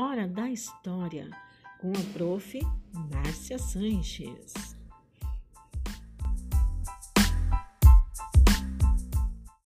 Hora da História com a prof. Márcia Sanches.